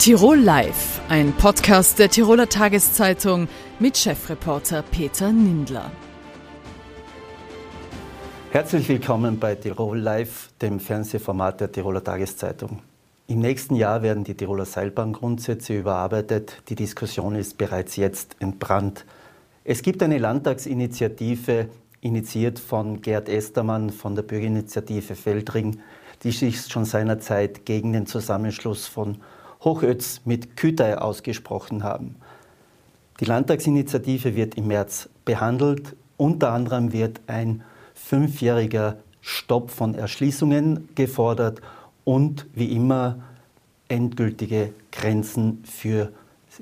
Tirol Live, ein Podcast der Tiroler Tageszeitung mit Chefreporter Peter Nindler. Herzlich willkommen bei Tirol Live, dem Fernsehformat der Tiroler Tageszeitung. Im nächsten Jahr werden die Tiroler Seilbahngrundsätze überarbeitet. Die Diskussion ist bereits jetzt entbrannt. Es gibt eine Landtagsinitiative, initiiert von Gerd Estermann von der Bürgerinitiative Feldring, die sich schon seinerzeit gegen den Zusammenschluss von Hochötz mit Kütei ausgesprochen haben. Die Landtagsinitiative wird im März behandelt. Unter anderem wird ein fünfjähriger Stopp von Erschließungen gefordert und wie immer endgültige Grenzen für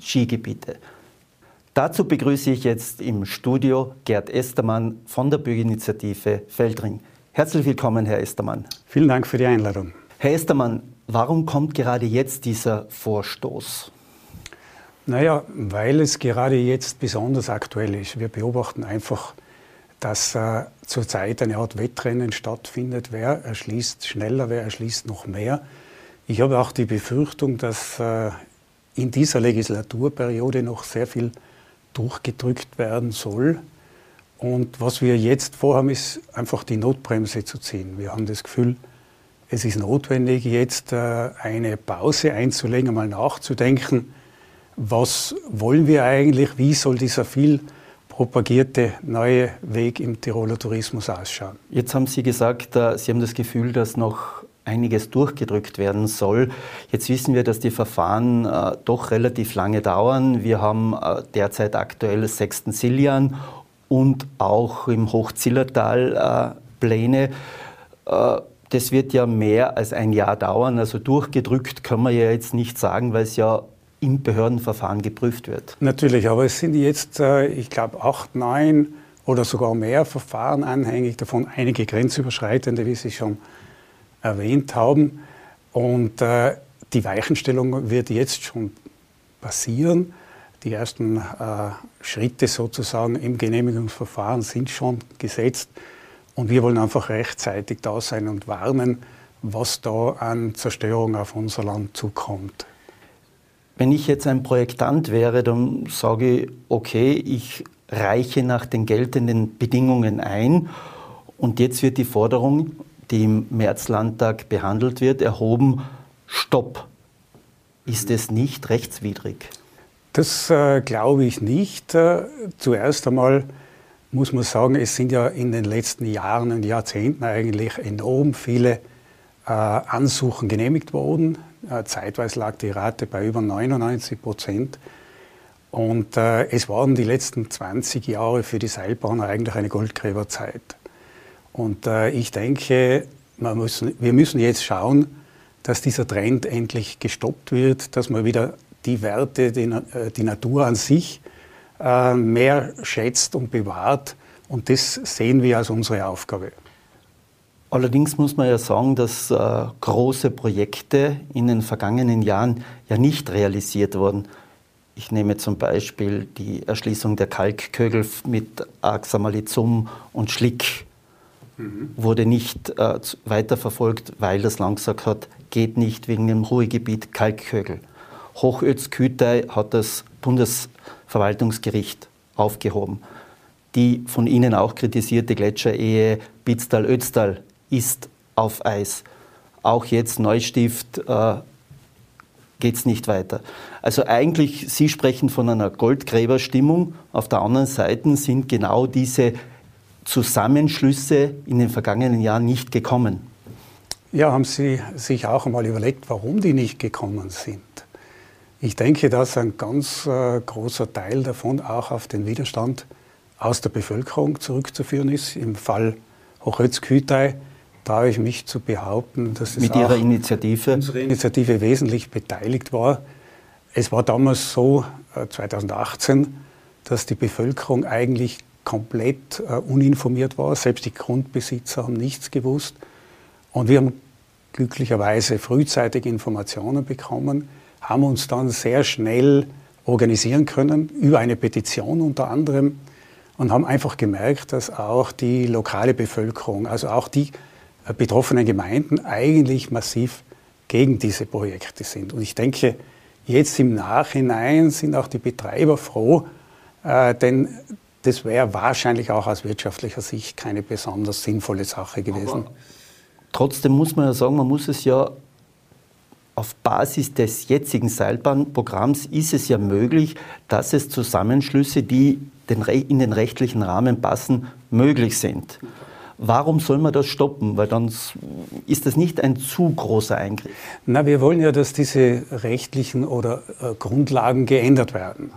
Skigebiete. Dazu begrüße ich jetzt im Studio Gerd Estermann von der Bürgerinitiative Feldring. Herzlich willkommen, Herr Estermann. Vielen Dank für die Einladung. Herr Estermann, Warum kommt gerade jetzt dieser Vorstoß? Naja, weil es gerade jetzt besonders aktuell ist. Wir beobachten einfach, dass äh, zurzeit eine Art Wettrennen stattfindet. Wer erschließt schneller, wer erschließt noch mehr. Ich habe auch die Befürchtung, dass äh, in dieser Legislaturperiode noch sehr viel durchgedrückt werden soll. Und was wir jetzt vorhaben, ist einfach die Notbremse zu ziehen. Wir haben das Gefühl, es ist notwendig, jetzt äh, eine Pause einzulegen, einmal nachzudenken, was wollen wir eigentlich, wie soll dieser viel propagierte neue Weg im Tiroler Tourismus ausschauen. Jetzt haben Sie gesagt, äh, Sie haben das Gefühl, dass noch einiges durchgedrückt werden soll. Jetzt wissen wir, dass die Verfahren äh, doch relativ lange dauern. Wir haben derzeit aktuell sechsten Siljan und auch im Hochzillertal Pläne. Das wird ja mehr als ein Jahr dauern. Also durchgedrückt kann man ja jetzt nicht sagen, weil es ja im Behördenverfahren geprüft wird. Natürlich, aber es sind jetzt, äh, ich glaube, acht, neun oder sogar mehr Verfahren anhängig, davon einige grenzüberschreitende, wie Sie schon erwähnt haben. Und äh, die Weichenstellung wird jetzt schon passieren. Die ersten äh, Schritte sozusagen im Genehmigungsverfahren sind schon gesetzt. Und wir wollen einfach rechtzeitig da sein und warnen, was da an Zerstörung auf unser Land zukommt. Wenn ich jetzt ein Projektant wäre, dann sage ich, okay, ich reiche nach den geltenden Bedingungen ein und jetzt wird die Forderung, die im Märzlandtag behandelt wird, erhoben, Stopp. Ist es nicht rechtswidrig? Das äh, glaube ich nicht. Äh, zuerst einmal muss man sagen, es sind ja in den letzten Jahren und Jahrzehnten eigentlich enorm viele äh, Ansuchen genehmigt worden. Äh, zeitweise lag die Rate bei über 99 Prozent. Und äh, es waren die letzten 20 Jahre für die Seilbahn eigentlich eine Goldgräberzeit. Und äh, ich denke, müssen, wir müssen jetzt schauen, dass dieser Trend endlich gestoppt wird, dass man wieder die Werte, die, äh, die Natur an sich, mehr schätzt und bewahrt. Und das sehen wir als unsere Aufgabe. Allerdings muss man ja sagen, dass äh, große Projekte in den vergangenen Jahren ja nicht realisiert wurden. Ich nehme zum Beispiel die Erschließung der Kalkkögel mit Axamalizum und Schlick. Mhm. Wurde nicht äh, weiterverfolgt, weil das Land gesagt hat, geht nicht wegen dem Ruhegebiet Kalkkögel. Hochözkütei hat das Bundesverwaltungsgericht aufgehoben. Die von Ihnen auch kritisierte Gletscherehe Bitztal-Ötztal ist auf Eis. Auch jetzt Neustift äh, geht es nicht weiter. Also eigentlich, Sie sprechen von einer Goldgräberstimmung. Auf der anderen Seite sind genau diese Zusammenschlüsse in den vergangenen Jahren nicht gekommen. Ja, haben Sie sich auch einmal überlegt, warum die nicht gekommen sind? Ich denke, dass ein ganz äh, großer Teil davon auch auf den Widerstand aus der Bevölkerung zurückzuführen ist. Im Fall Hochötz-Kütei traue ich mich zu behaupten, dass es Mit Ihrer Initiative? unsere Initiative wesentlich beteiligt war. Es war damals so, äh, 2018, dass die Bevölkerung eigentlich komplett äh, uninformiert war. Selbst die Grundbesitzer haben nichts gewusst. Und wir haben glücklicherweise frühzeitig Informationen bekommen haben uns dann sehr schnell organisieren können, über eine Petition unter anderem, und haben einfach gemerkt, dass auch die lokale Bevölkerung, also auch die äh, betroffenen Gemeinden eigentlich massiv gegen diese Projekte sind. Und ich denke, Jetzt im Nachhinein sind auch die Betreiber froh, äh, denn das wäre wahrscheinlich auch aus wirtschaftlicher Sicht keine besonders sinnvolle Sache gewesen. Aber trotzdem muss man ja sagen, man muss es ja auf Basis des jetzigen Seilbahnprogramms ist es ja möglich, dass es Zusammenschlüsse, die in den rechtlichen Rahmen passen, möglich sind. Warum soll man das stoppen? Weil dann ist das nicht ein zu großer Eingriff. Na, wir wollen ja, dass diese rechtlichen oder äh, Grundlagen geändert werden.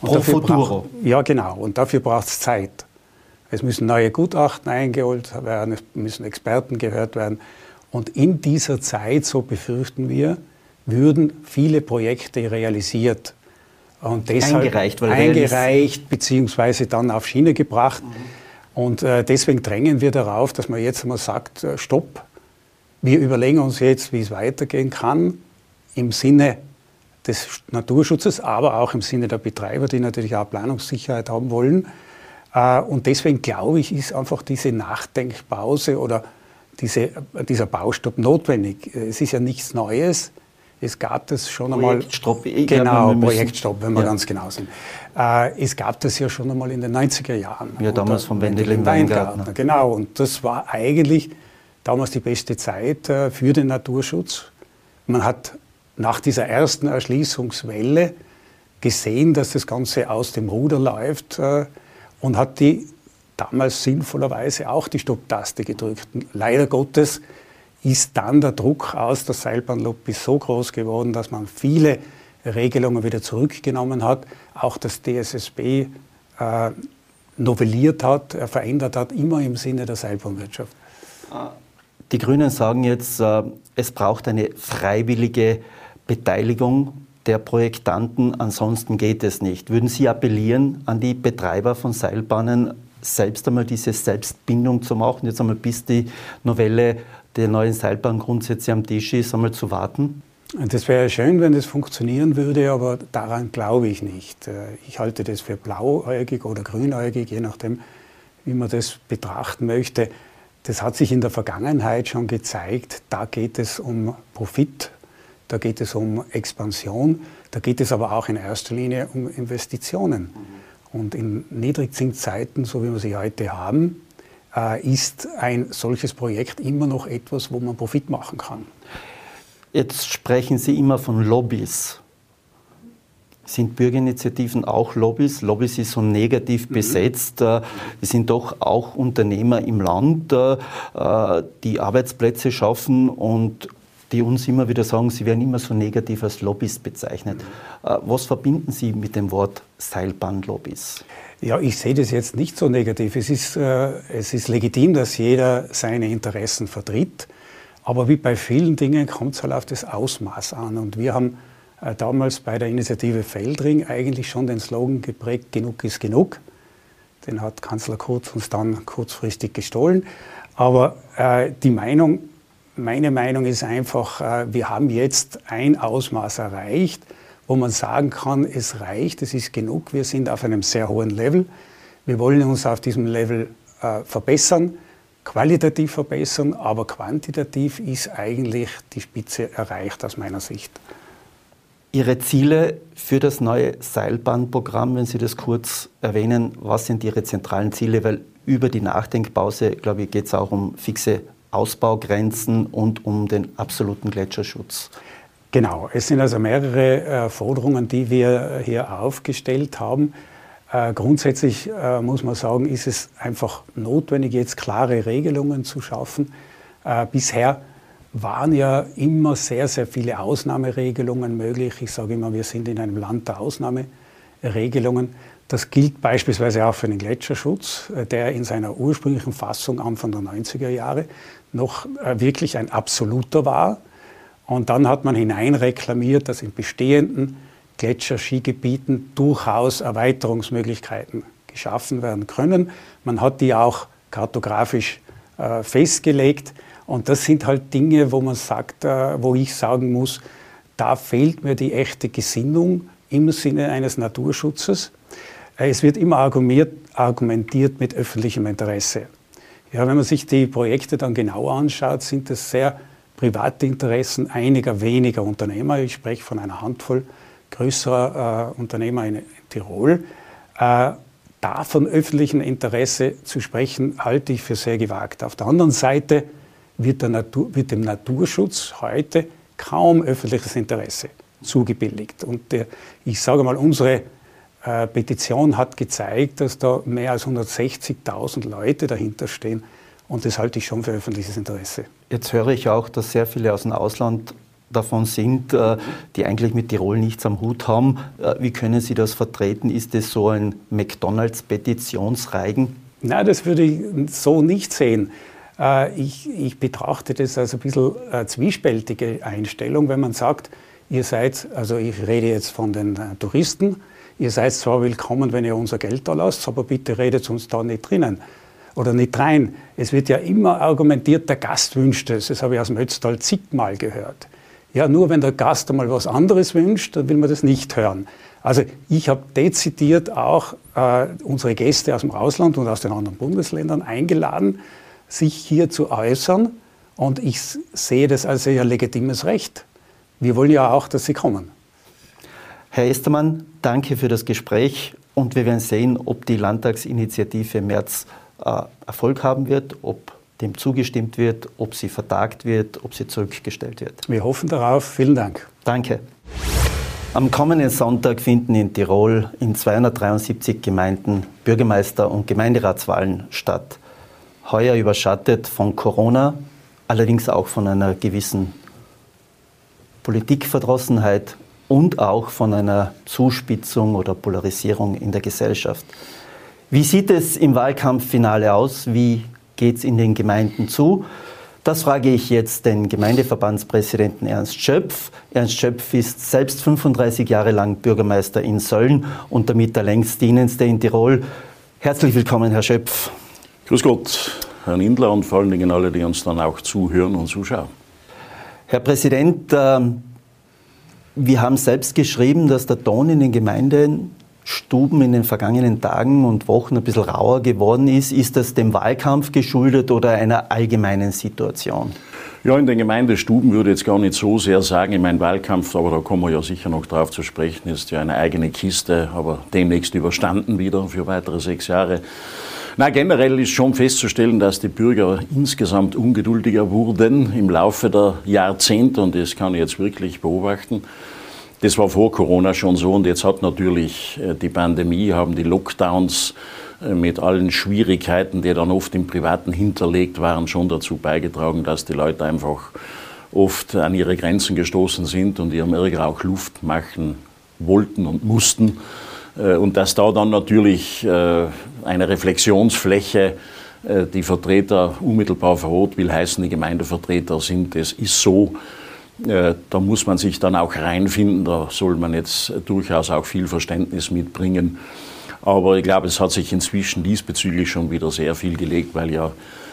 Und Pro futuro. ja, genau. Und dafür braucht es Zeit. Es müssen neue Gutachten eingeholt werden, es müssen Experten gehört werden. Und in dieser Zeit, so befürchten wir, würden viele Projekte realisiert und deshalb eingereicht, eingereicht beziehungsweise dann auf Schiene gebracht. Mhm. Und äh, deswegen drängen wir darauf, dass man jetzt mal sagt, äh, stopp, wir überlegen uns jetzt, wie es weitergehen kann, im Sinne des Naturschutzes, aber auch im Sinne der Betreiber, die natürlich auch Planungssicherheit haben wollen. Äh, und deswegen glaube ich, ist einfach diese Nachdenkpause oder diese, dieser Baustopp notwendig. Es ist ja nichts Neues. Es gab das schon einmal. Projektstopp. Genau, Projektstopp, wenn wir ja. ganz genau sind. Äh, es gab das ja schon einmal in den 90er Jahren. Ja, damals von Wendelin Weingartner. Genau, und das war eigentlich damals die beste Zeit äh, für den Naturschutz. Man hat nach dieser ersten Erschließungswelle gesehen, dass das Ganze aus dem Ruder läuft äh, und hat die damals sinnvollerweise auch die Stopptaste gedrückt. Leider Gottes ist dann der Druck aus der Seilbahnlobby so groß geworden, dass man viele Regelungen wieder zurückgenommen hat, auch das DSSB äh, novelliert hat, äh, verändert hat, immer im Sinne der Seilbahnwirtschaft. Die Grünen sagen jetzt, äh, es braucht eine freiwillige Beteiligung der Projektanten, ansonsten geht es nicht. Würden Sie appellieren an die Betreiber von Seilbahnen, selbst einmal diese Selbstbindung zu machen, jetzt einmal bis die Novelle der neuen Seilbahngrundsätze am Tisch ist, einmal zu warten? Das wäre schön, wenn das funktionieren würde, aber daran glaube ich nicht. Äh, ich halte das für blauäugig oder grünäugig, je nachdem, wie man das betrachten möchte. Das hat sich in der Vergangenheit schon gezeigt. Da geht es um Profit, da geht es um Expansion, da geht es aber auch in erster Linie um Investitionen. Und in Niedrigzinszeiten, so wie wir sie heute haben, äh, ist ein solches Projekt immer noch etwas, wo man Profit machen kann. Jetzt sprechen Sie immer von Lobbys. Sind Bürgerinitiativen auch Lobbys? Lobbys ist so negativ mhm. besetzt. Wir sind doch auch Unternehmer im Land, äh, die Arbeitsplätze schaffen und die uns immer wieder sagen, sie werden immer so negativ als Lobbys bezeichnet. Mhm. Was verbinden Sie mit dem Wort Seilbahnlobbys? Ja, ich sehe das jetzt nicht so negativ. Es ist, äh, es ist legitim, dass jeder seine Interessen vertritt. Aber wie bei vielen Dingen kommt es halt auf das Ausmaß an. Und wir haben äh, damals bei der Initiative Feldring eigentlich schon den Slogan geprägt, genug ist genug. Den hat Kanzler Kurz uns dann kurzfristig gestohlen. Aber äh, die Meinung, meine Meinung ist einfach, äh, wir haben jetzt ein Ausmaß erreicht, wo man sagen kann, es reicht, es ist genug, wir sind auf einem sehr hohen Level. Wir wollen uns auf diesem Level äh, verbessern qualitativ verbessern, aber quantitativ ist eigentlich die Spitze erreicht aus meiner Sicht. Ihre Ziele für das neue Seilbahnprogramm, wenn Sie das kurz erwähnen, was sind Ihre zentralen Ziele? Weil über die Nachdenkpause, glaube ich, geht es auch um fixe Ausbaugrenzen und um den absoluten Gletscherschutz. Genau, es sind also mehrere äh, Forderungen, die wir hier aufgestellt haben. Äh, grundsätzlich äh, muss man sagen, ist es einfach notwendig, jetzt klare Regelungen zu schaffen. Äh, bisher waren ja immer sehr, sehr viele Ausnahmeregelungen möglich. Ich sage immer, wir sind in einem Land der Ausnahmeregelungen. Das gilt beispielsweise auch für den Gletscherschutz, äh, der in seiner ursprünglichen Fassung Anfang der 90er Jahre noch äh, wirklich ein absoluter war. Und dann hat man hineinreklamiert, dass in bestehenden Gletscherskigebieten durchaus Erweiterungsmöglichkeiten geschaffen werden können. Man hat die auch kartografisch äh, festgelegt. Und das sind halt Dinge, wo man sagt, wo ich sagen muss, da fehlt mir die echte Gesinnung im Sinne eines Naturschutzes. Äh, es wird immer argumentiert mit öffentlichem Interesse. Ja, wenn man sich die Projekte dann genauer anschaut, sind das sehr private Interessen einiger weniger Unternehmer. Ich spreche von einer Handvoll größerer äh, Unternehmer in, Tirol. Äh, da von öffentlichem Interesse zu sprechen, halte ich für sehr gewagt. Auf der anderen Seite wird, Natur, wird dem Naturschutz heute kaum öffentliches Interesse zugebilligt. Und der, ich sage mal, unsere äh, Petition hat gezeigt, dass da mehr als 160.000 Leute dahinter stehen. Und das halte ich schon für öffentliches Interesse. Jetzt höre ich auch, dass sehr viele aus dem Ausland davon sind, äh, die eigentlich mit Tirol nichts am Hut haben. Äh, wie können Sie das vertreten? Ist das so ein McDonalds-Petitionsreigen? Nein, das würde ich so nicht sehen. Ich, ich betrachte das als ein bisschen eine zwiespältige Einstellung, wenn man sagt, ihr seid, also ich rede jetzt von den Touristen, ihr seid zwar willkommen, wenn ihr unser Geld da lasst, aber bitte redet uns da nicht drinnen oder nicht rein. Es wird ja immer argumentiert, der Gast wünscht es. Das habe ich aus dem Ötztal zigmal gehört. Ja, nur wenn der Gast einmal was anderes wünscht, dann will man das nicht hören. Also ich habe dezidiert auch äh, unsere Gäste aus dem Ausland und aus den anderen Bundesländern eingeladen, sich hier zu äußern. Und ich sehe das als ein legitimes Recht. Wir wollen ja auch, dass sie kommen. Herr Estermann, danke für das Gespräch und wir werden sehen, ob die Landtagsinitiative im März äh, Erfolg haben wird, ob dem zugestimmt wird, ob sie vertagt wird, ob sie zurückgestellt wird. Wir hoffen darauf. Vielen Dank. Danke. Am kommenden Sonntag finden in Tirol in 273 Gemeinden Bürgermeister- und Gemeinderatswahlen statt. Heuer überschattet von Corona, allerdings auch von einer gewissen Politikverdrossenheit und auch von einer Zuspitzung oder Polarisierung in der Gesellschaft. Wie sieht es im Wahlkampffinale aus? Wie geht es in den Gemeinden zu? Das frage ich jetzt den Gemeindeverbandspräsidenten Ernst Schöpf. Ernst Schöpf ist selbst 35 Jahre lang Bürgermeister in Sölln und damit der längst dienendste in Tirol. Herzlich willkommen, Herr Schöpf. Grüß Gott, Herr Nindler und vor allen Dingen alle, die uns dann auch zuhören und zuschauen. Herr Präsident, ähm, wir haben selbst geschrieben, dass der Ton in den Gemeindestuben in den vergangenen Tagen und Wochen ein bisschen rauer geworden ist. Ist das dem Wahlkampf geschuldet oder einer allgemeinen Situation? Ja, in den Gemeindestuben würde ich jetzt gar nicht so sehr sagen, in meinem Wahlkampf, aber da kommen wir ja sicher noch drauf zu sprechen, ist ja eine eigene Kiste, aber demnächst überstanden wieder für weitere sechs Jahre. Na, generell ist schon festzustellen, dass die Bürger insgesamt ungeduldiger wurden im Laufe der Jahrzehnte und das kann ich jetzt wirklich beobachten. Das war vor Corona schon so und jetzt hat natürlich äh, die Pandemie, haben die Lockdowns äh, mit allen Schwierigkeiten, die dann oft im Privaten hinterlegt waren, schon dazu beigetragen, dass die Leute einfach oft an ihre Grenzen gestoßen sind und ihrem Ärger auch Luft machen wollten und mussten. Äh, und dass da dann natürlich eine Reflexionsfläche die Vertreter unmittelbar vor Ort will heißen, die Gemeindevertreter sind. Das ist so. Äh, da muss man sich dann auch reinfinden, da soll man jetzt durchaus auch viel Verständnis mitbringen. Aber ich glaube, es hat sich inzwischen diesbezüglich schon wieder sehr viel gelegt, weil ja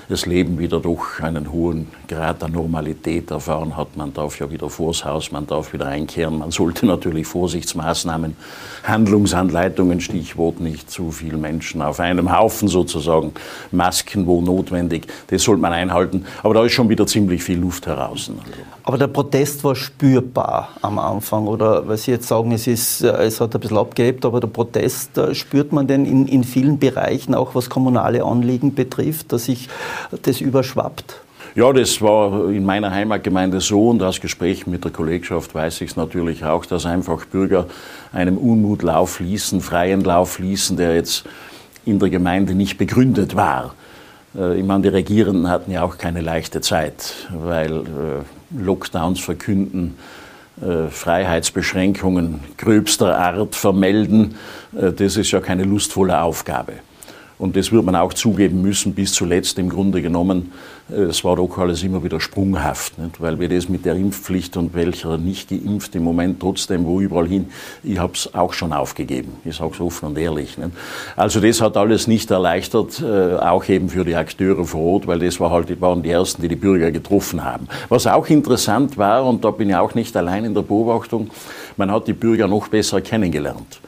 das Leben wieder doch einen hohen Grad der Normalität erfahren hat. Man darf ja wieder vors Haus, man darf wieder einkehren. Man sollte natürlich Vorsichtsmaßnahmen, Handlungsanleitungen, Stichwort nicht zu viele Menschen auf einem Haufen sozusagen, Masken wo notwendig, das sollte man einhalten. Aber da ist schon wieder ziemlich viel Luft heraus. Aber der Protest war spürbar am Anfang, oder weil Sie jetzt sagen, es, ist, äh, es hat ein bisschen abgehebt, aber der Protest äh, spürt man denn in, in vielen Bereichen, auch was kommunale Anliegen betrifft, dass sich das überschwappt? Ja, das war in meiner Heimatgemeinde so und aus Gesprächen mit der Kollegschaft weiß ich es natürlich auch, dass einfach Bürger einem Unmut Lauf ließen, freien Lauf ließen, der jetzt in der Gemeinde nicht begründet war. Äh, ich meine, die Regierenden hatten ja auch keine leichte Zeit, weil äh, Lockdowns verkünden, äh, Freiheitsbeschränkungen gröbster Art vermelden, das ist ja keine lustvolle Aufgabe. Und das wird man auch zugeben müssen, bis zuletzt im Grunde genommen es war doch alles immer wieder sprunghaft, nicht? weil wir das mit der Impfpflicht und welcher nicht geimpft im Moment trotzdem wo überall hin, ich habe es auch schon aufgegeben. Ich sage es offen und ehrlich. Nicht? Also das hat alles nicht erleichtert, äh, auch eben für die Akteure vor Ort, weil das war halt, waren die Ersten, die die Bürger getroffen haben. Was auch interessant war, und da bin ich auch nicht allein in der Beobachtung, man hat die Bürger noch besser kennengelernt.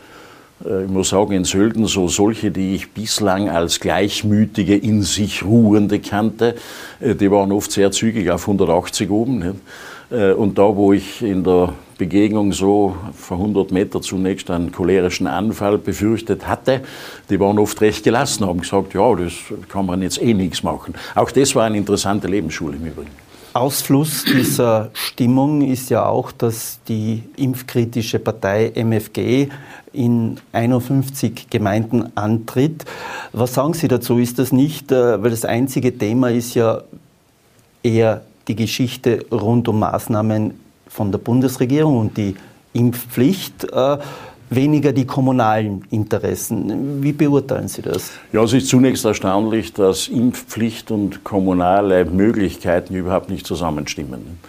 Äh, ich muss sagen, in Sölden so solche, die ich bislang als gleichmütige, in sich ruhende kannte, äh, die waren oft sehr zügig auf 180 oben. Äh, und da, wo ich in der Begegnung so vor 100 Meter zunächst einen cholerischen Anfall befürchtet hatte, die waren oft recht gelassen, haben gesagt, ja, das kann man jetzt eh nichts machen. Auch das war eine interessante Lebensschule im Übrigen. Ausfluss dieser Stimmung ist ja auch, dass die impfkritische Partei MFG in 51 Gemeinden antritt. Was sagen Sie dazu? Ist das nicht, äh, weil das einzige Thema ist ja eher die Geschichte rund um Maßnahmen von der Bundesregierung und die Impfpflicht. Weniger die kommunalen Interessen. Wie beurteilen Sie das? Ja, es ist zunächst erstaunlich, dass Impfpflicht und kommunale Möglichkeiten überhaupt nicht zusammenstimmen.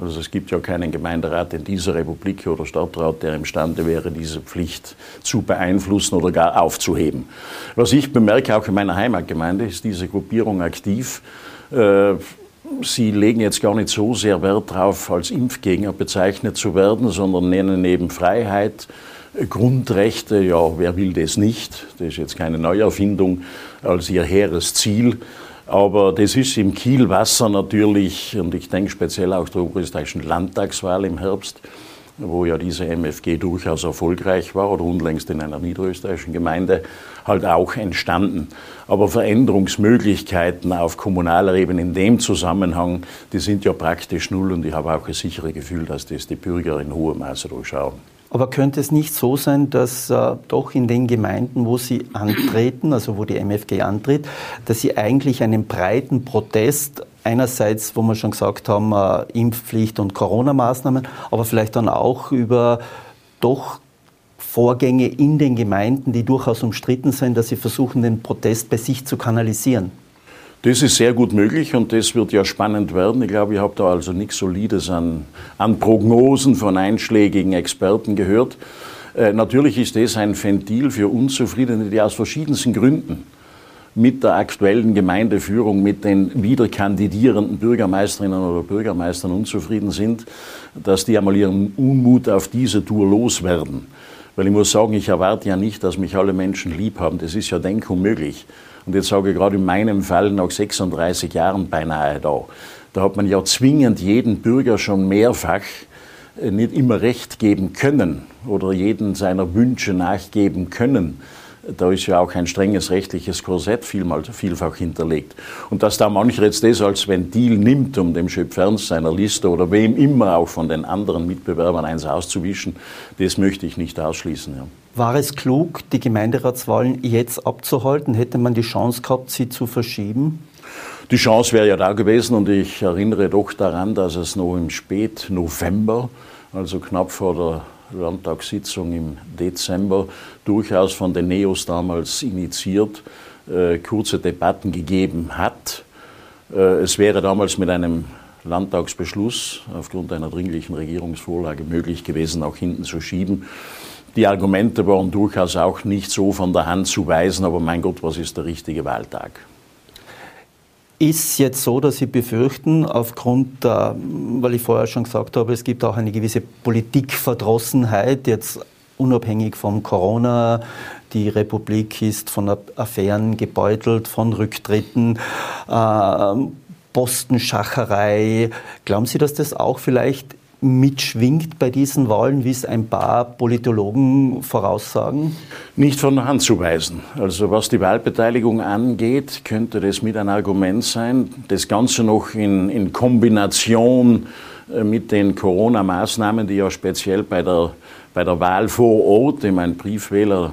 Also es gibt ja keinen Gemeinderat in dieser Republik oder Stadtrat, der imstande wäre, diese Pflicht zu beeinflussen oder gar aufzuheben. Was ich bemerke, auch in meiner Heimatgemeinde, ist diese Gruppierung aktiv. Äh, Sie legen jetzt gar nicht so sehr Wert darauf, als Impfgegner bezeichnet zu werden, sondern nennen eben Freiheit, Grundrechte, ja, wer will das nicht? Das ist jetzt keine Neuerfindung als ihr hehres Ziel. Aber das ist im Kielwasser natürlich, und ich denke speziell auch der oberösterreichischen Landtagswahl im Herbst, wo ja diese MFG durchaus erfolgreich war oder unlängst in einer niederösterreichischen Gemeinde, halt auch entstanden. Aber Veränderungsmöglichkeiten auf kommunaler Ebene in dem Zusammenhang, die sind ja praktisch null und ich habe auch ein sicheres Gefühl, dass das die Bürger in hohem Maße durchschauen. Aber könnte es nicht so sein, dass äh, doch in den Gemeinden, wo Sie antreten, also wo die MFG antritt, dass Sie eigentlich einen breiten Protest einerseits, wo wir schon gesagt haben, äh, Impfpflicht und Corona-Maßnahmen, aber vielleicht dann auch über doch Vorgänge in den Gemeinden, die durchaus umstritten sind, dass Sie versuchen, den Protest bei sich zu kanalisieren? Das ist sehr gut möglich und das wird ja spannend werden. Ich glaube, ich habe da also nichts Solides an, an Prognosen von einschlägigen Experten gehört. Äh, natürlich ist das ein Ventil für Unzufriedene, die aus verschiedensten Gründen mit der aktuellen Gemeindeführung, mit den wieder kandidierenden Bürgermeisterinnen oder Bürgermeistern unzufrieden sind, dass die einmal ihren Unmut auf diese Tour loswerden. Weil ich muss sagen, ich erwarte ja nicht, dass mich alle Menschen lieb haben. Das ist ja denkunmöglich. Und jetzt sage ich gerade in meinem Fall nach 36 Jahren beinahe da. Da hat man ja zwingend jeden Bürger schon mehrfach äh, nicht immer recht geben können oder jeden seiner Wünsche nachgeben können. Da ist ja auch ein strenges rechtliches Korsett vielfach hinterlegt. Und dass da mancher jetzt das als Ventil nimmt, um dem Schöpf Ernst seiner Liste oder wem immer auch von den anderen Mitbewerbern eins auszuwischen, das möchte ich nicht ausschließen. Ja. War es klug, die Gemeinderatswahlen jetzt abzuhalten? Hätte man die Chance gehabt, sie zu verschieben? Die Chance wäre ja da gewesen und ich erinnere doch daran, dass es noch im Spätnovember, also knapp vor der Landtagssitzung im Dezember, durchaus von den Neos damals initiiert, äh, kurze Debatten gegeben hat. Äh, es wäre damals mit einem Landtagsbeschluss aufgrund einer dringlichen Regierungsvorlage möglich gewesen, auch hinten zu schieben. Die Argumente waren durchaus auch nicht so von der Hand zu weisen, aber mein Gott, was ist der richtige Wahltag? Ist jetzt so, dass Sie befürchten, aufgrund der, weil ich vorher schon gesagt habe, es gibt auch eine gewisse Politikverdrossenheit, jetzt unabhängig von Corona. Die Republik ist von Affären gebeutelt, von Rücktritten, äh, Postenschacherei. Glauben Sie, dass das auch vielleicht mitschwingt bei diesen Wahlen, wie es ein paar Politologen voraussagen? Nicht von der Hand zu weisen. Also was die Wahlbeteiligung angeht, könnte das mit ein Argument sein. Das Ganze noch in, in Kombination äh, mit den Corona-Maßnahmen, die ja speziell bei der, bei der Wahl vor Ort, ich meine, Briefwähler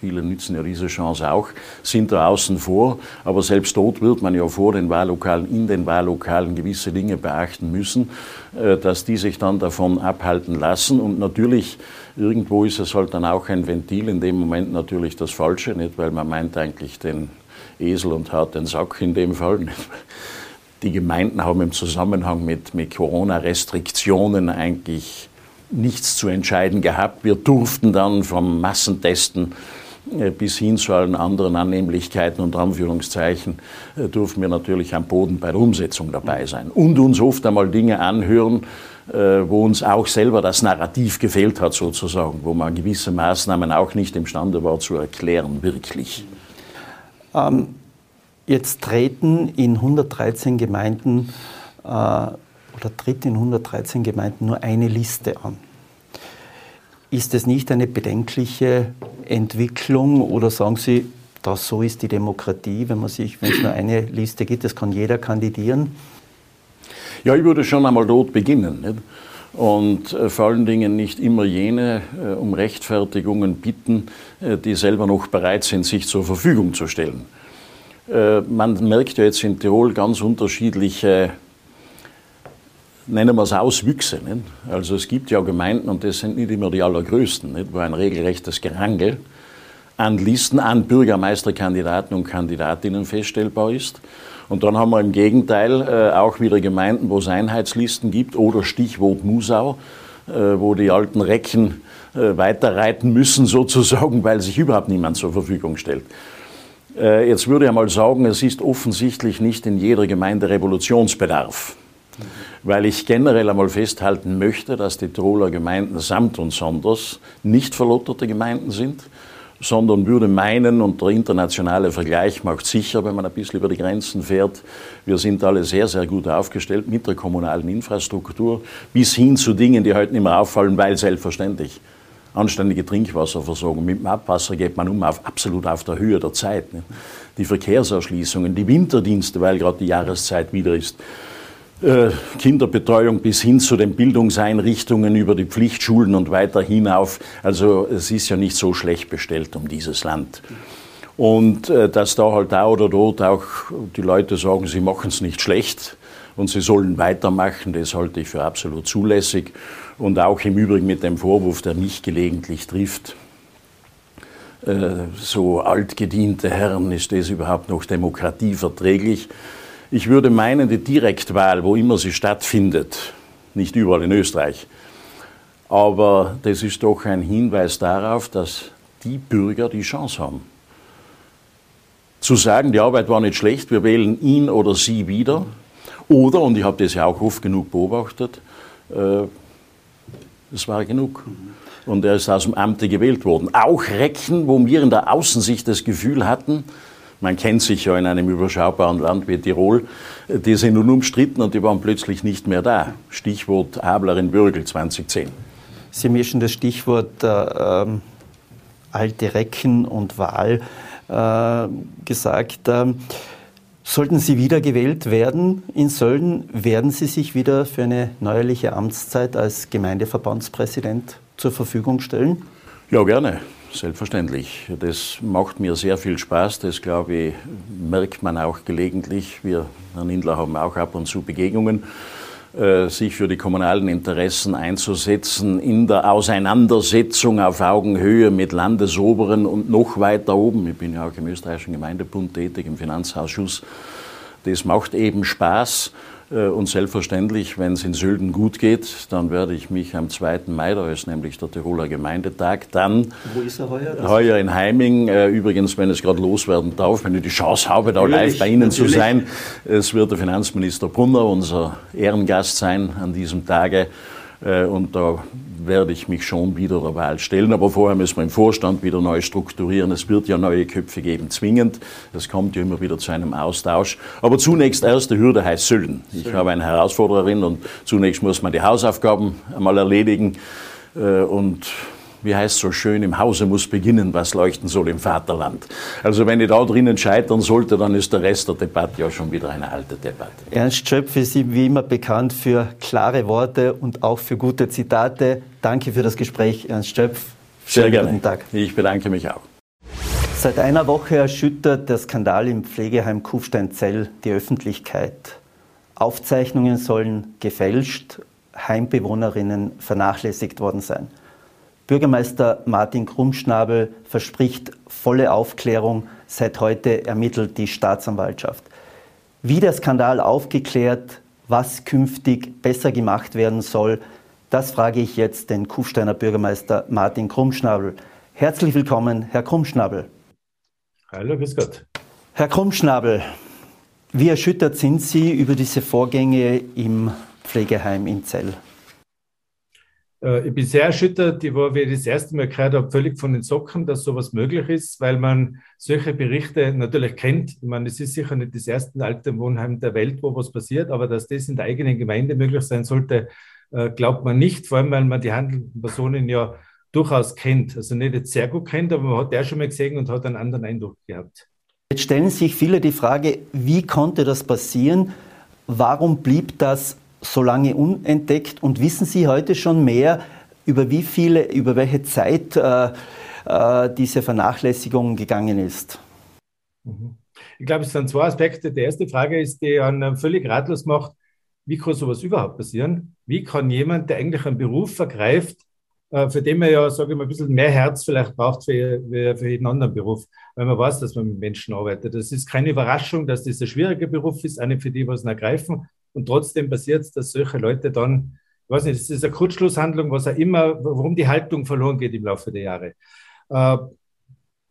viele nützen ja diese Chance auch, sind da außen vor. Aber selbst dort wird man ja vor den Wahllokalen, in den Wahllokalen gewisse Dinge beachten müssen, äh, dass die sich dann davon abhalten lassen. Und natürlich, irgendwo ist es halt dann auch ein Ventil, in dem Moment natürlich das Falsche, nicht? Weil man meint eigentlich den Esel und hat den Sack in dem Fall. Nicht? Die Gemeinden haben im Zusammenhang mit, mit Corona-Restriktionen eigentlich nichts zu entscheiden gehabt. Wir durften dann vom Massentesten bis hin zu allen anderen Annehmlichkeiten und Anführungszeichen äh, durften wir natürlich am Boden bei der Umsetzung dabei sein und uns oft einmal Dinge anhören, äh, wo uns auch selber das Narrativ gefehlt hat sozusagen, wo man gewisse Maßnahmen auch nicht imstande war zu erklären, wirklich. Ähm, jetzt treten in 113 Gemeinden äh, oder tritt in 113 Gemeinden nur eine Liste an. Ist es nicht eine bedenkliche Entwicklung oder sagen Sie, dass so ist die Demokratie, wenn man sich, wenn es nur eine Liste gibt, das kann jeder kandidieren? Ja, ich würde schon einmal dort beginnen. Nicht? Und äh, vor allen Dingen nicht immer jene äh, um Rechtfertigungen bitten, äh, die selber noch bereit sind, sich zur Verfügung zu stellen. Äh, man merkt ja jetzt in Tirol ganz unterschiedliche nennen wir es Auswüchse. Nicht? Also es gibt ja Gemeinden, und das sind nicht immer die allergrößten, nicht? wo ein regelrechtes Gerangel an Listen, an Bürgermeisterkandidaten und Kandidatinnen feststellbar ist. Und dann haben wir im Gegenteil äh, auch wieder Gemeinden, wo es Einheitslisten gibt oder Stichwort Musau, äh, wo die alten Recken äh, weiterreiten müssen sozusagen, weil sich überhaupt niemand zur Verfügung stellt. Äh, jetzt würde ich mal sagen, es ist offensichtlich nicht in jeder Gemeinde Revolutionsbedarf weil ich generell einmal festhalten möchte, dass die Tiroler Gemeinden samt und sonders nicht verlotterte Gemeinden sind, sondern würde meinen, und der internationale Vergleich macht sicher, wenn man ein bisschen über die Grenzen fährt, wir sind alle sehr, sehr gut aufgestellt mit der kommunalen Infrastruktur, bis hin zu Dingen, die heute nicht mehr auffallen, weil selbstverständlich anständige Trinkwasserversorgung. Mit dem Abwasser geht man um auf, absolut auf der Höhe der Zeit. Die Verkehrserschließungen, die Winterdienste, weil gerade die Jahreszeit wieder ist. Äh, Kinderbetreuung bis hin zu den Bildungseinrichtungen über die Pflichtschulen und weiter hinauf. Also es ist ja nicht so schlecht bestellt um dieses Land. Und äh, dass da halt da oder dort auch die Leute sagen, sie machen es nicht schlecht und sie sollen weitermachen, das halte ich für absolut zulässig. Und auch im Übrigen mit dem Vorwurf, der mich gelegentlich trifft, äh, so altgediente Herren, ist das überhaupt noch demokratieverträglich? Ich würde meinen, die Direktwahl, wo immer sie stattfindet, nicht überall in Österreich, aber das ist doch ein Hinweis darauf, dass die Bürger die Chance haben. Zu sagen, die Arbeit war nicht schlecht, wir wählen ihn oder sie wieder. Oder, und ich habe das ja auch oft genug beobachtet, äh, es war genug. Und er ist aus dem Amte gewählt worden. Auch Recken, wo wir in der Außensicht das Gefühl hatten, man kennt sich ja in einem überschaubaren Land wie Tirol. Die sind nun umstritten und die waren plötzlich nicht mehr da. Stichwort Abler in Bürgel 2010. Sie mischen das Stichwort äh, ähm, alte Recken und Wahl äh, gesagt. Äh, sollten Sie wieder gewählt werden in Sölden, werden Sie sich wieder für eine neuerliche Amtszeit als Gemeindeverbandspräsident zur Verfügung stellen? Ja, gerne. Selbstverständlich. Das macht mir sehr viel Spaß. Das, glaube ich, merkt man auch gelegentlich. Wir, Herr Nindler, haben auch ab und zu Begegnungen, äh, sich für die kommunalen Interessen einzusetzen, in der Auseinandersetzung auf Augenhöhe mit Landesoberen und noch weiter oben. Ich bin ja auch im österreichischen Gemeindebund tätig, im Finanzausschuss. Das macht eben Spaß. Äh, und selbstverständlich, wenn es in Sölden gut geht, dann werde ich mich am 2. Mai, da ist nämlich der Tiroler Gemeindetag, dann Wo ist er heuer? heuer in Heiming, äh, übrigens, wenn es gerade loswerden darf, wenn ich die Chance habe, da live bei Ihnen natürlich. zu sein. Es wird der Finanzminister Brunner unser Ehrengast sein an diesem Tage. Äh, und da werde ich mich schon wieder der Wahl stellen. Aber vorher müssen wir im Vorstand wieder neu strukturieren. Es wird ja neue Köpfe geben, zwingend. Es kommt ja immer wieder zu einem Austausch. Aber zunächst erste Hürde heißt Sölden. Ich habe eine Herausforderin und zunächst muss man die Hausaufgaben einmal erledigen. Äh, und wie heißt es so schön, im Hause muss beginnen, was leuchten soll im Vaterland. Also wenn ich da drinnen scheitern sollte, dann ist der Rest der Debatte ja schon wieder eine alte Debatte. Ernst Schöpf ist wie immer bekannt für klare Worte und auch für gute Zitate. Danke für das Gespräch, Ernst Schöpf. Sehr gerne. Guten Tag. Ich bedanke mich auch. Seit einer Woche erschüttert der Skandal im Pflegeheim Kufstein-Zell die Öffentlichkeit. Aufzeichnungen sollen gefälscht, Heimbewohnerinnen vernachlässigt worden sein. Bürgermeister Martin Krummschnabel verspricht volle Aufklärung. Seit heute ermittelt die Staatsanwaltschaft. Wie der Skandal aufgeklärt, was künftig besser gemacht werden soll, das frage ich jetzt den Kufsteiner Bürgermeister Martin Krummschnabel. Herzlich willkommen, Herr Krummschnabel. Hallo, grüß Gott. Herr Krummschnabel, wie erschüttert sind Sie über diese Vorgänge im Pflegeheim in Zell? Äh, ich bin sehr erschüttert. Ich war, wie ich das erste Mal gehört habe, völlig von den Socken, dass sowas möglich ist, weil man solche Berichte natürlich kennt. Ich meine, es ist sicher nicht das erste alte Wohnheim der Welt, wo was passiert, aber dass das in der eigenen Gemeinde möglich sein sollte, äh, glaubt man nicht, vor allem weil man die handelnden Personen ja durchaus kennt. Also nicht jetzt sehr gut kennt, aber man hat der schon mal gesehen und hat einen anderen Eindruck gehabt. Jetzt stellen sich viele die Frage, wie konnte das passieren? Warum blieb das so lange unentdeckt? Und wissen Sie heute schon mehr, über wie viele, über welche Zeit äh, äh, diese Vernachlässigung gegangen ist? Mhm. Ich glaube, es sind zwei Aspekte. Die erste Frage ist, die einen völlig ratlos macht, wie kann sowas überhaupt passieren? Wie kann jemand, der eigentlich einen Beruf vergreift, äh, für den man ja, sage ich mal, ein bisschen mehr Herz vielleicht braucht für, für jeden anderen Beruf, weil man weiß, dass man mit Menschen arbeitet. Das ist keine Überraschung, dass das ein schwieriger Beruf ist, eine für die, was ergreifen. Und trotzdem passiert es, dass solche Leute dann, ich weiß nicht, das ist eine Kurzschlusshandlung, was auch immer, warum die Haltung verloren geht im Laufe der Jahre. Äh,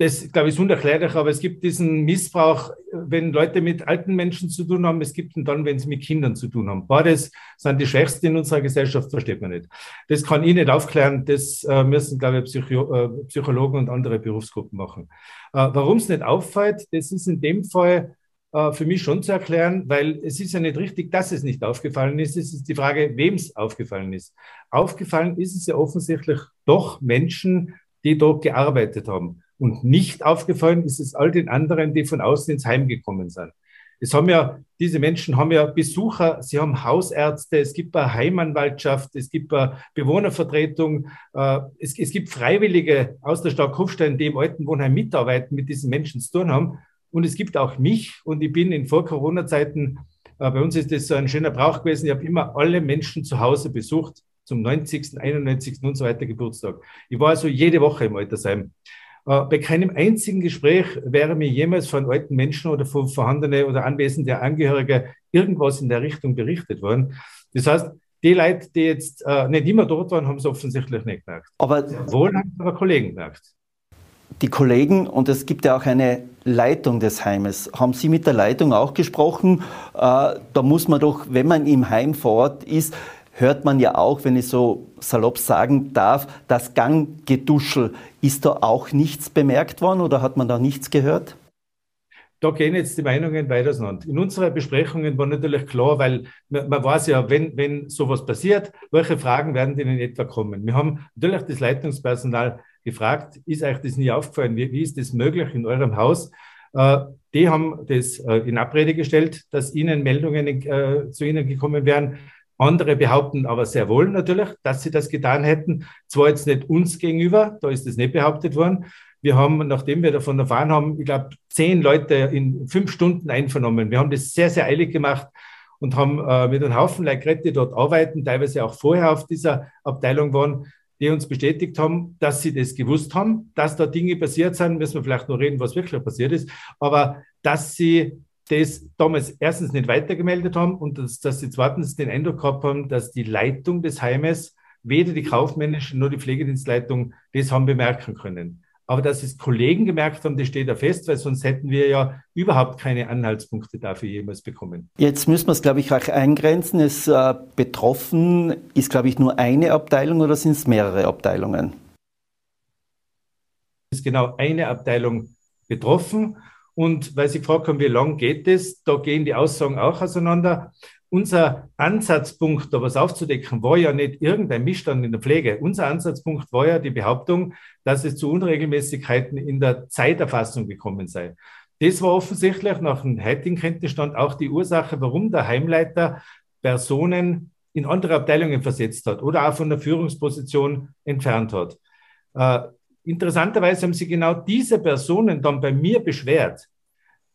das, glaube ich, ist unerklärlich, aber es gibt diesen Missbrauch, wenn Leute mit alten Menschen zu tun haben, es gibt ihn dann, wenn sie mit Kindern zu tun haben. Beides sind die Schwächsten in unserer Gesellschaft, versteht man nicht. Das kann ich nicht aufklären, das äh, müssen, glaube ich, Psycho äh, Psychologen und andere Berufsgruppen machen. Warum es nicht auffällt, das ist in dem Fall äh, für mich schon zu erklären, weil es ist ja nicht richtig, dass es nicht aufgefallen ist. Es ist die Frage, wem es aufgefallen ist. Aufgefallen ist es ja offensichtlich doch Menschen, die dort gearbeitet haben. Und nicht aufgefallen ist es all den anderen, die von außen ins Heim gekommen sind. Es haben ja, diese Menschen haben ja Besucher, sie haben Hausärzte, es gibt eine Heimanwaltschaft, es gibt eine Bewohnervertretung, äh, es, es gibt Freiwillige aus der Stadt Kufstein, die im Altenwohnheim mitarbeiten, mit diesen Menschen zu tun haben. Und es gibt auch mich und ich bin in Vor-Corona-Zeiten, äh, bei uns ist das so ein schöner Brauch gewesen, ich habe immer alle Menschen zu Hause besucht, zum 90., 91. und so weiter Geburtstag. Ich war also jede Woche im Altersheim. Äh, bei keinem einzigen Gespräch wäre mir jemals von alten Menschen oder von vorhandenen oder anwesenden Angehörigen irgendwas in der Richtung berichtet worden. Das heißt, die Leute, die jetzt äh, nicht immer dort waren, haben es offensichtlich nicht gemerkt. Aber wohl haben es aber Kollegen gemerkt. Die Kollegen, und es gibt ja auch eine Leitung des Heimes. Haben Sie mit der Leitung auch gesprochen? Äh, da muss man doch, wenn man im Heim vor Ort ist, hört man ja auch, wenn ich so salopp sagen darf, das Ganggeduschel. Ist da auch nichts bemerkt worden oder hat man da nichts gehört? Da gehen jetzt die Meinungen weit auseinander. In unseren Besprechungen war natürlich klar, weil man, man weiß ja, wenn, wenn sowas passiert, welche Fragen werden denn in etwa kommen? Wir haben natürlich das Leitungspersonal gefragt, ist euch das nie aufgefallen? Wie, wie ist das möglich in eurem Haus? Äh, die haben das äh, in Abrede gestellt, dass ihnen Meldungen äh, zu ihnen gekommen wären. Andere behaupten aber sehr wohl natürlich, dass sie das getan hätten. Zwar jetzt nicht uns gegenüber, da ist das nicht behauptet worden. Wir haben, nachdem wir davon erfahren haben, ich glaube, zehn Leute in fünf Stunden einvernommen. Wir haben das sehr, sehr eilig gemacht und haben äh, mit einem Haufen Leute die dort arbeiten, teilweise auch vorher auf dieser Abteilung waren, die uns bestätigt haben, dass sie das gewusst haben, dass da Dinge passiert sind. Müssen wir vielleicht noch reden, was wirklich passiert ist. Aber dass sie das damals erstens nicht weitergemeldet haben und dass, dass sie zweitens den Eindruck gehabt haben, dass die Leitung des Heimes, weder die kaufmännische noch die Pflegedienstleitung, das haben bemerken können. Aber dass es Kollegen gemerkt haben, das steht da fest, weil sonst hätten wir ja überhaupt keine Anhaltspunkte dafür jemals bekommen. Jetzt müssen wir es, glaube ich, auch eingrenzen. Es äh, betroffen ist, glaube ich, nur eine Abteilung oder sind es mehrere Abteilungen? Es ist genau eine Abteilung betroffen. Und weil Sie gefragt haben, wie lang geht es, da gehen die Aussagen auch auseinander. Unser Ansatzpunkt, da was aufzudecken, war ja nicht irgendein Missstand in der Pflege. Unser Ansatzpunkt war ja die Behauptung, dass es zu Unregelmäßigkeiten in der Zeiterfassung gekommen sei. Das war offensichtlich nach dem heutigen Kenntnisstand auch die Ursache, warum der Heimleiter Personen in andere Abteilungen versetzt hat oder auch von der Führungsposition entfernt hat. Äh, interessanterweise haben sich genau diese Personen dann bei mir beschwert,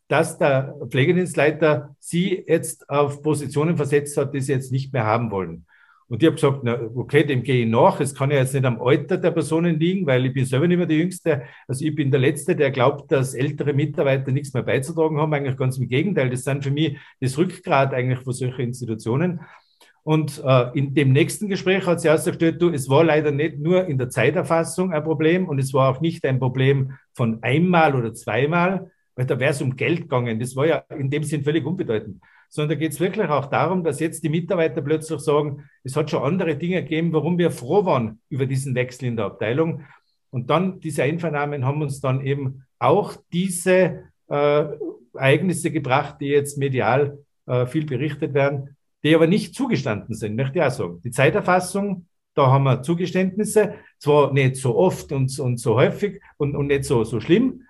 dass der Pflegedienstleiter sie jetzt auf Positionen versetzt hat, die sie jetzt nicht mehr haben wollen. Und ich habe gesagt, na, okay, dem gehe ich nach. Es kann ja jetzt nicht am Alter der Personen liegen, weil ich bin selber nicht mehr die Jüngste. Also ich bin der Letzte, der glaubt, dass ältere Mitarbeiter nichts mehr beizutragen haben. Eigentlich ganz im Gegenteil. Das sind für mich das Rückgrat eigentlich für solche Institutionen. Und äh, in dem nächsten Gespräch hat sie ausgestellt, du, es war leider nicht nur in der Zeiterfassung ein Problem und es war auch nicht ein Problem von einmal oder zweimal, weil da wäre es um Geld gegangen. Das war ja in dem Sinn völlig unbedeutend. Sondern da geht es wirklich auch darum, dass jetzt die Mitarbeiter plötzlich sagen, es hat schon andere Dinge gegeben, warum wir froh waren über diesen Wechsel in der Abteilung. Und dann diese Einvernahmen haben uns dann eben auch diese äh, Ereignisse gebracht, die jetzt medial äh, viel berichtet werden, die aber nicht zugestanden sind, möchte ich auch sagen. Die Zeiterfassung da haben wir Zugeständnisse, zwar nicht so oft und, und so häufig und, und nicht so, so schlimm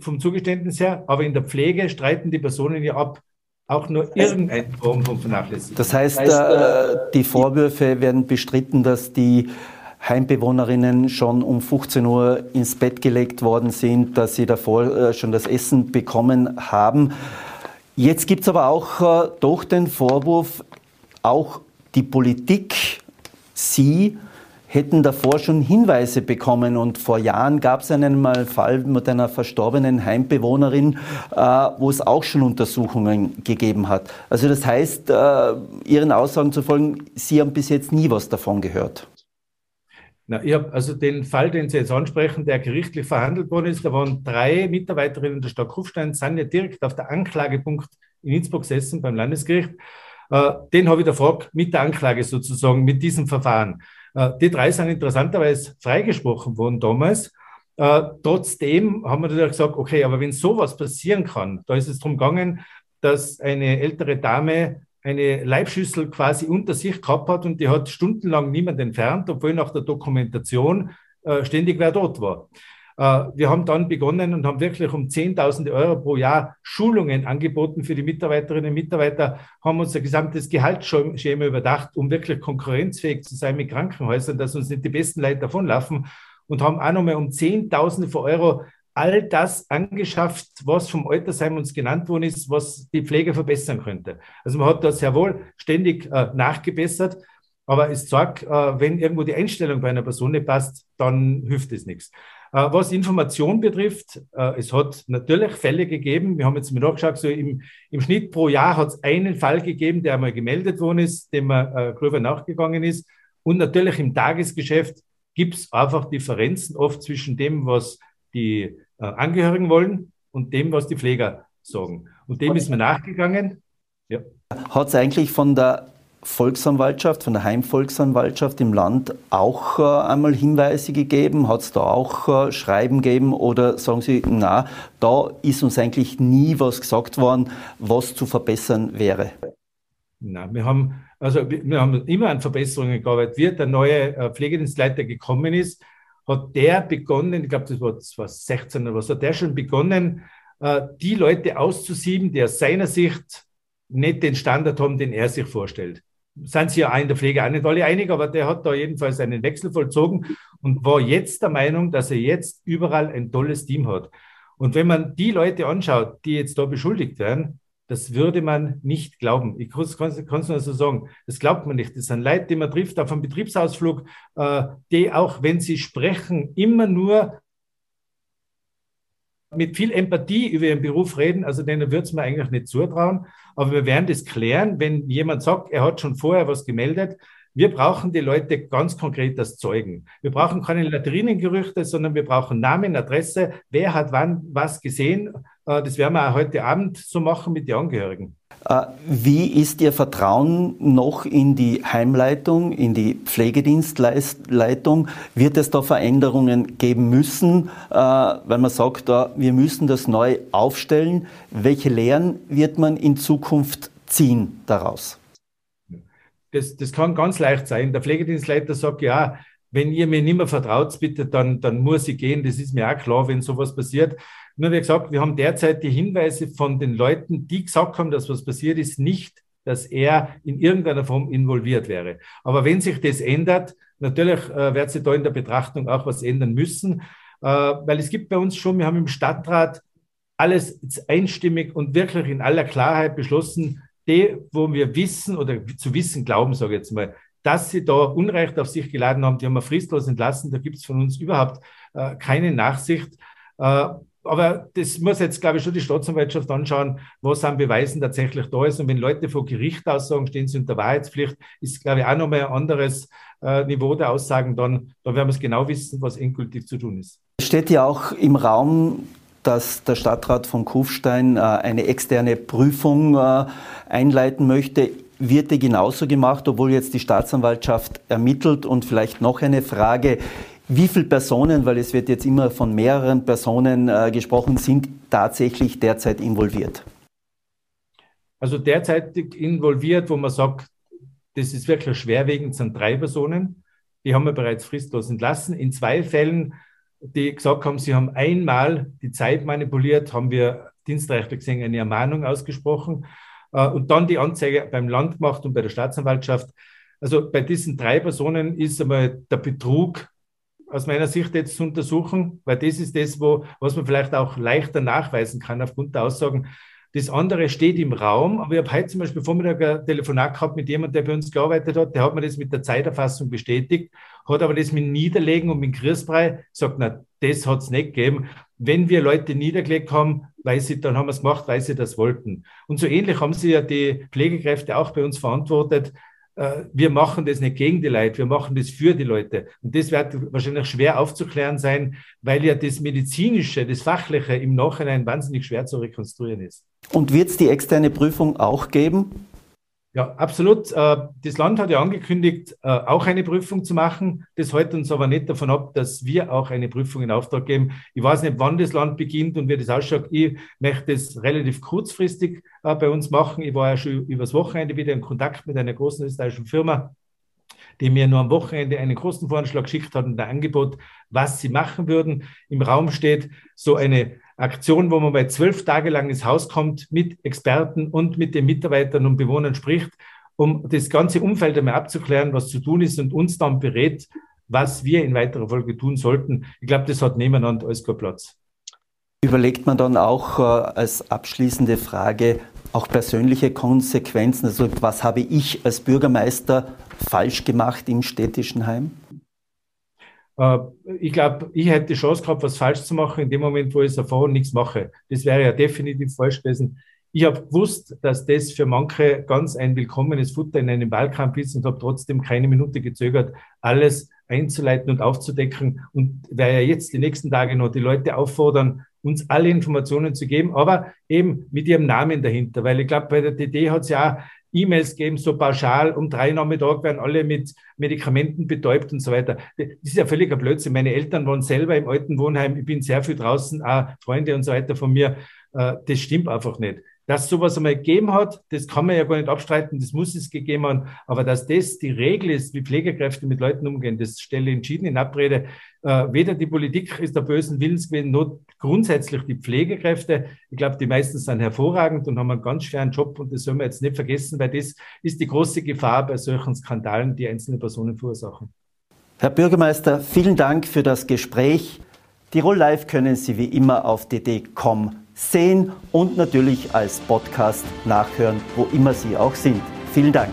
vom Zugeständnis her, aber in der Pflege streiten die Personen ja ab, auch nur irgendeine Form von Vernachlässigung. Das heißt, das heißt äh, die Vorwürfe werden bestritten, dass die Heimbewohnerinnen schon um 15 Uhr ins Bett gelegt worden sind, dass sie davor äh, schon das Essen bekommen haben. Jetzt gibt es aber auch äh, doch den Vorwurf, auch die Politik, Sie hätten davor schon Hinweise bekommen. Und vor Jahren gab es einen mal Fall mit einer verstorbenen Heimbewohnerin, äh, wo es auch schon Untersuchungen gegeben hat. Also das heißt, äh, Ihren Aussagen zu folgen, Sie haben bis jetzt nie was davon gehört. Na, ich habe also den Fall, den Sie jetzt ansprechen, der gerichtlich verhandelt worden ist, da waren drei Mitarbeiterinnen der Stadt Kufstein, sind ja direkt auf der Anklagepunkt in Innsbruck gesessen beim Landesgericht. Äh, den habe ich erfragt mit der Anklage sozusagen, mit diesem Verfahren. Äh, die drei sind interessanterweise freigesprochen worden damals. Äh, trotzdem haben wir natürlich gesagt, okay, aber wenn sowas passieren kann, da ist es darum gegangen, dass eine ältere Dame eine Leibschüssel quasi unter sich gehabt hat und die hat stundenlang niemand entfernt, obwohl nach der Dokumentation ständig wer dort war. Äh, wir haben dann begonnen und haben wirklich um Zehntausende Euro pro Jahr Schulungen angeboten für die Mitarbeiterinnen und Mitarbeiter, haben unser gesamtes Gehaltsschema überdacht, um wirklich konkurrenzfähig zu sein mit Krankenhäusern, dass uns nicht die besten Leute davonlaufen und haben auch nochmal um Zehntausende von Euro all das angeschafft, was vom Altersheim uns genannt worden ist, was die Pflege verbessern könnte. Also man hat da sehr wohl ständig äh, nachgebessert, aber es sagt, äh, wenn irgendwo die Einstellung bei einer Person nicht passt, dann hilft es nichts. Äh, was Information betrifft, äh, es hat natürlich Fälle gegeben. Wir haben jetzt mal nachgeschaut, so im, im Schnitt pro Jahr hat es einen Fall gegeben, der einmal gemeldet worden ist, dem man äh, gröber nachgegangen ist. Und natürlich im Tagesgeschäft gibt es einfach Differenzen oft zwischen dem, was die äh, Angehörigen wollen und dem, was die Pfleger sagen. Und dem ist man nachgegangen. Ja. Hat es eigentlich von der Volksanwaltschaft, von der Heimvolksanwaltschaft im Land auch äh, einmal Hinweise gegeben? Hat es da auch äh, Schreiben gegeben oder sagen Sie, na, da ist uns eigentlich nie was gesagt worden, was zu verbessern wäre? Na, wir haben, also wir haben immer an Verbesserungen gearbeitet. Wie der neue äh, Pflegedienstleiter gekommen ist, hat der begonnen, ich glaube, das war 2016 oder was, hat der schon begonnen, die Leute auszusieben, die aus seiner Sicht nicht den Standard haben, den er sich vorstellt sind sie ja auch in der Pflege auch nicht alle einig, aber der hat da jedenfalls einen Wechsel vollzogen und war jetzt der Meinung, dass er jetzt überall ein tolles Team hat. Und wenn man die Leute anschaut, die jetzt da beschuldigt werden, das würde man nicht glauben. Ich kann es nur so sagen. Das glaubt man nicht. Das sind Leute, die man trifft auf einem Betriebsausflug, äh, die auch, wenn sie sprechen, immer nur mit viel Empathie über ihren Beruf reden. Also denen würde es mir eigentlich nicht zutrauen. Aber wir werden das klären, wenn jemand sagt, er hat schon vorher was gemeldet. Wir brauchen die Leute ganz konkret als Zeugen. Wir brauchen keine Latrinengerüchte, sondern wir brauchen Namen, Adresse, wer hat wann was gesehen. Äh, das werden wir auch heute Abend so machen mit den Angehörigen. Äh, wie ist Ihr Vertrauen noch in die Heimleitung, in die Pflegedienstleitung? Wird es da Veränderungen geben müssen, äh, weil man sagt, wir müssen das neu aufstellen? Welche Lehren wird man in Zukunft ziehen daraus? Das, das kann ganz leicht sein. Der Pflegedienstleiter sagt, ja, wenn ihr mir nicht mehr vertraut, bitte, dann, dann muss ich gehen. Das ist mir auch klar, wenn sowas passiert. Nur wie gesagt, wir haben derzeit die Hinweise von den Leuten, die gesagt haben, dass was passiert ist, nicht, dass er in irgendeiner Form involviert wäre. Aber wenn sich das ändert, natürlich äh, wird sich da in der Betrachtung auch was ändern müssen, äh, weil es gibt bei uns schon, wir haben im Stadtrat alles einstimmig und wirklich in aller Klarheit beschlossen, die, wo wir wissen oder zu wissen glauben, sage ich jetzt mal, dass sie da Unrecht auf sich geladen haben, die haben wir fristlos entlassen, da gibt es von uns überhaupt äh, keine Nachsicht. Äh, aber das muss jetzt, glaube ich, schon die Staatsanwaltschaft anschauen, was an Beweisen tatsächlich da ist. Und wenn Leute vor Gericht aussagen, stehen sie unter Wahrheitspflicht, ist, glaube ich, auch nochmal ein anderes äh, Niveau der Aussagen dann. Da werden wir es genau wissen, was endgültig zu tun ist. Es steht ja auch im Raum, dass der Stadtrat von Kufstein äh, eine externe Prüfung äh, einleiten möchte. Wird die genauso gemacht, obwohl jetzt die Staatsanwaltschaft ermittelt? Und vielleicht noch eine Frage. Wie viele Personen, weil es wird jetzt immer von mehreren Personen äh, gesprochen, sind tatsächlich derzeit involviert? Also derzeit involviert, wo man sagt, das ist wirklich schwerwiegend, sind drei Personen. die haben wir bereits fristlos entlassen. In zwei Fällen, die gesagt haben, sie haben einmal die Zeit manipuliert, haben wir dienstrechtlich gesehen eine Ermahnung ausgesprochen äh, und dann die Anzeige beim Land gemacht und bei der Staatsanwaltschaft. Also bei diesen drei Personen ist einmal der Betrug aus meiner Sicht jetzt zu untersuchen, weil das ist das, wo, was man vielleicht auch leichter nachweisen kann aufgrund der Aussagen. Das andere steht im Raum, aber ich habe heute zum Beispiel Vormittag ein Telefonat gehabt mit jemandem, der bei uns gearbeitet hat, der hat mir das mit der Zeiterfassung bestätigt, hat aber das mit Niederlegen und mit Grießbrei gesagt, na, das hat es nicht gegeben. Wenn wir Leute niedergelegt haben, weil sie, dann haben wir es gemacht, weil sie das wollten. Und so ähnlich haben sie ja die Pflegekräfte auch bei uns verantwortet, wir machen das nicht gegen die Leute, wir machen das für die Leute. Und das wird wahrscheinlich schwer aufzuklären sein, weil ja das Medizinische, das Fachliche im Nachhinein wahnsinnig schwer zu rekonstruieren ist. Und wird es die externe Prüfung auch geben? Ja, absolut. Äh, das Land hat ja angekündigt, äh, auch eine Prüfung zu machen. Das hält uns aber nicht davon ab, dass wir auch eine Prüfung in Auftrag geben. Ich weiß nicht, wann das Land beginnt und wie das ausschaut. Ich möchte das relativ kurzfristig äh, bei uns machen. Ich war ja schon übers Wochenende wieder in Kontakt mit einer großen österreichischen Firma, die mir nur am Wochenende einen Kostenvoranschlag geschickt hat und ein Angebot, was sie machen würden. Im Raum steht so eine Aktion, wo man bei zwölf Tage lang ins Haus kommt, mit Experten und mit den Mitarbeitern und Bewohnern spricht, um das ganze Umfeld einmal abzuklären, was zu tun ist und uns dann berät, was wir in weiterer Folge tun sollten. Ich glaube, das hat nebeneinander alles keinen Platz. Überlegt man dann auch äh, als abschließende Frage auch persönliche Konsequenzen? Also was habe ich als Bürgermeister falsch gemacht im städtischen Heim? Äh, ich glaube, ich hätte die Chance gehabt, was falsch zu machen, in dem Moment, wo ich es erfahre und nichts mache. Das wäre ja definitiv falsch gewesen. Ich habe gewusst, dass das für manche ganz ein willkommenes Futter in einem Wahlkampf ist und habe trotzdem keine Minute gezögert, alles einzuleiten und aufzudecken und werde ja jetzt die nächsten Tage noch die Leute auffordern, uns alle Informationen zu geben, aber eben mit ihrem Namen dahinter, weil ich glaube, bei der DD hat es ja auch E-Mails geben, so pauschal, um drei Nachmittag werden alle mit Medikamenten betäubt und so weiter. Das ist ja völliger Blödsinn. Meine Eltern waren selber im alten Wohnheim, ich bin sehr viel draußen, auch Freunde und so weiter von mir. Äh, das stimmt einfach nicht. Dass sowas einmal gegeben hat, das kann man ja gar nicht abstreiten, das muss es gegeben haben. Aber dass das die Regel ist, wie Pflegekräfte mit Leuten umgehen, das stelle ich entschieden in Abrede. Äh, weder die Politik ist der bösen Willens gewesen, noch grundsätzlich die Pflegekräfte. Ich glaube, die meisten sind hervorragend und haben einen ganz schweren Job und das soll man jetzt nicht vergessen, weil das ist die große Gefahr bei solchen Skandalen, die einzelne Personen verursachen. Herr Bürgermeister, vielen Dank für das Gespräch. Tirol Live können Sie wie immer auf dd.com sehen und natürlich als Podcast nachhören, wo immer Sie auch sind. Vielen Dank.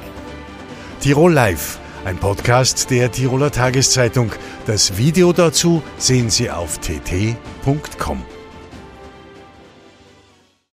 Tirol Live, ein Podcast der Tiroler Tageszeitung. Das Video dazu sehen Sie auf tt.com.